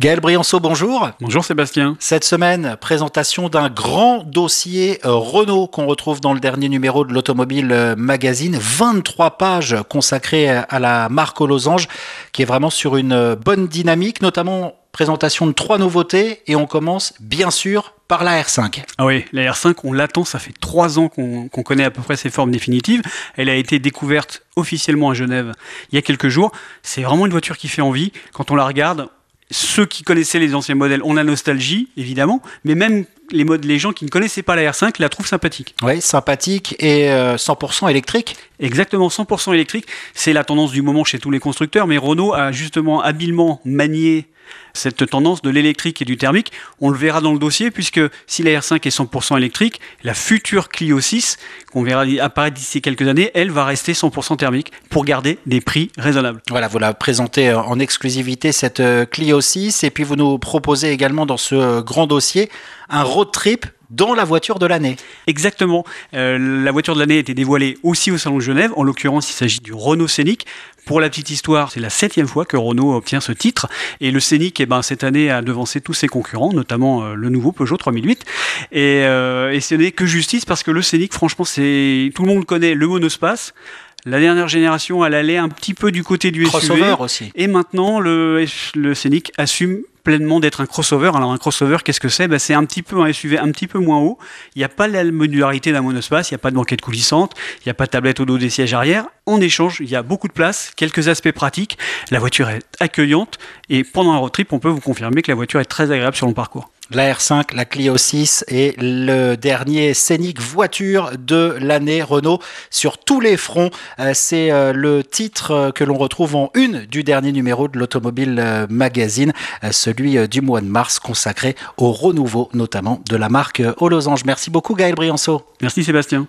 Gaël Brianceau, bonjour. Bonjour Sébastien. Cette semaine, présentation d'un grand dossier euh, Renault qu'on retrouve dans le dernier numéro de l'Automobile euh, Magazine. 23 pages consacrées à la marque aux losanges qui est vraiment sur une euh, bonne dynamique, notamment présentation de trois nouveautés et on commence bien sûr par la R5. Ah oui, la R5, on l'attend, ça fait trois ans qu'on connaît à peu près ses formes définitives. Elle a été découverte officiellement à Genève il y a quelques jours. C'est vraiment une voiture qui fait envie. Quand on la regarde, ceux qui connaissaient les anciens modèles ont la nostalgie, évidemment, mais même les, modes, les gens qui ne connaissaient pas la R5 la trouvent sympathique. Oui, sympathique et 100% euh, électrique. Exactement, 100% électrique. C'est la tendance du moment chez tous les constructeurs, mais Renault a justement habilement manié cette tendance de l'électrique et du thermique. On le verra dans le dossier, puisque si la R5 est 100% électrique, la future Clio 6, qu'on verra apparaître d'ici quelques années, elle va rester 100% thermique pour garder des prix raisonnables. Voilà, vous la présentez en exclusivité, cette euh, Clio 6, et puis vous nous proposez également dans ce euh, grand dossier un road trip dans la voiture de l'année. Exactement. Euh, la voiture de l'année a été dévoilée aussi au Salon de Genève. En l'occurrence, il s'agit du Renault Scénic. Pour la petite histoire, c'est la septième fois que Renault obtient ce titre. Et le Scénic, eh ben, cette année, a devancé tous ses concurrents, notamment euh, le nouveau Peugeot 3008. Et, euh, et ce n'est que justice parce que le Scénic, franchement, c'est tout le monde connaît le monospace. La dernière génération, elle allait un petit peu du côté du Crossover aussi. Et maintenant, le, le Scénic assume pleinement d'être un crossover. Alors un crossover, qu'est-ce que c'est? Ben, C'est un petit peu un SUV un petit peu moins haut. Il n'y a pas la modularité d'un monospace, il n'y a pas de banquette coulissante, il n'y a pas de tablette au dos des sièges arrière. En échange, il y a beaucoup de place, quelques aspects pratiques. La voiture est accueillante et pendant un road trip, on peut vous confirmer que la voiture est très agréable sur le parcours la R5, la Clio 6 et le dernier scénic voiture de l'année Renault sur tous les fronts. Euh, c'est euh, le titre euh, que l'on retrouve en une du dernier numéro de l'Automobile Magazine, celui du mois de mars consacré au renouveau notamment de la marque aux losanges. Merci beaucoup Gaël Brianceau. Merci Sébastien.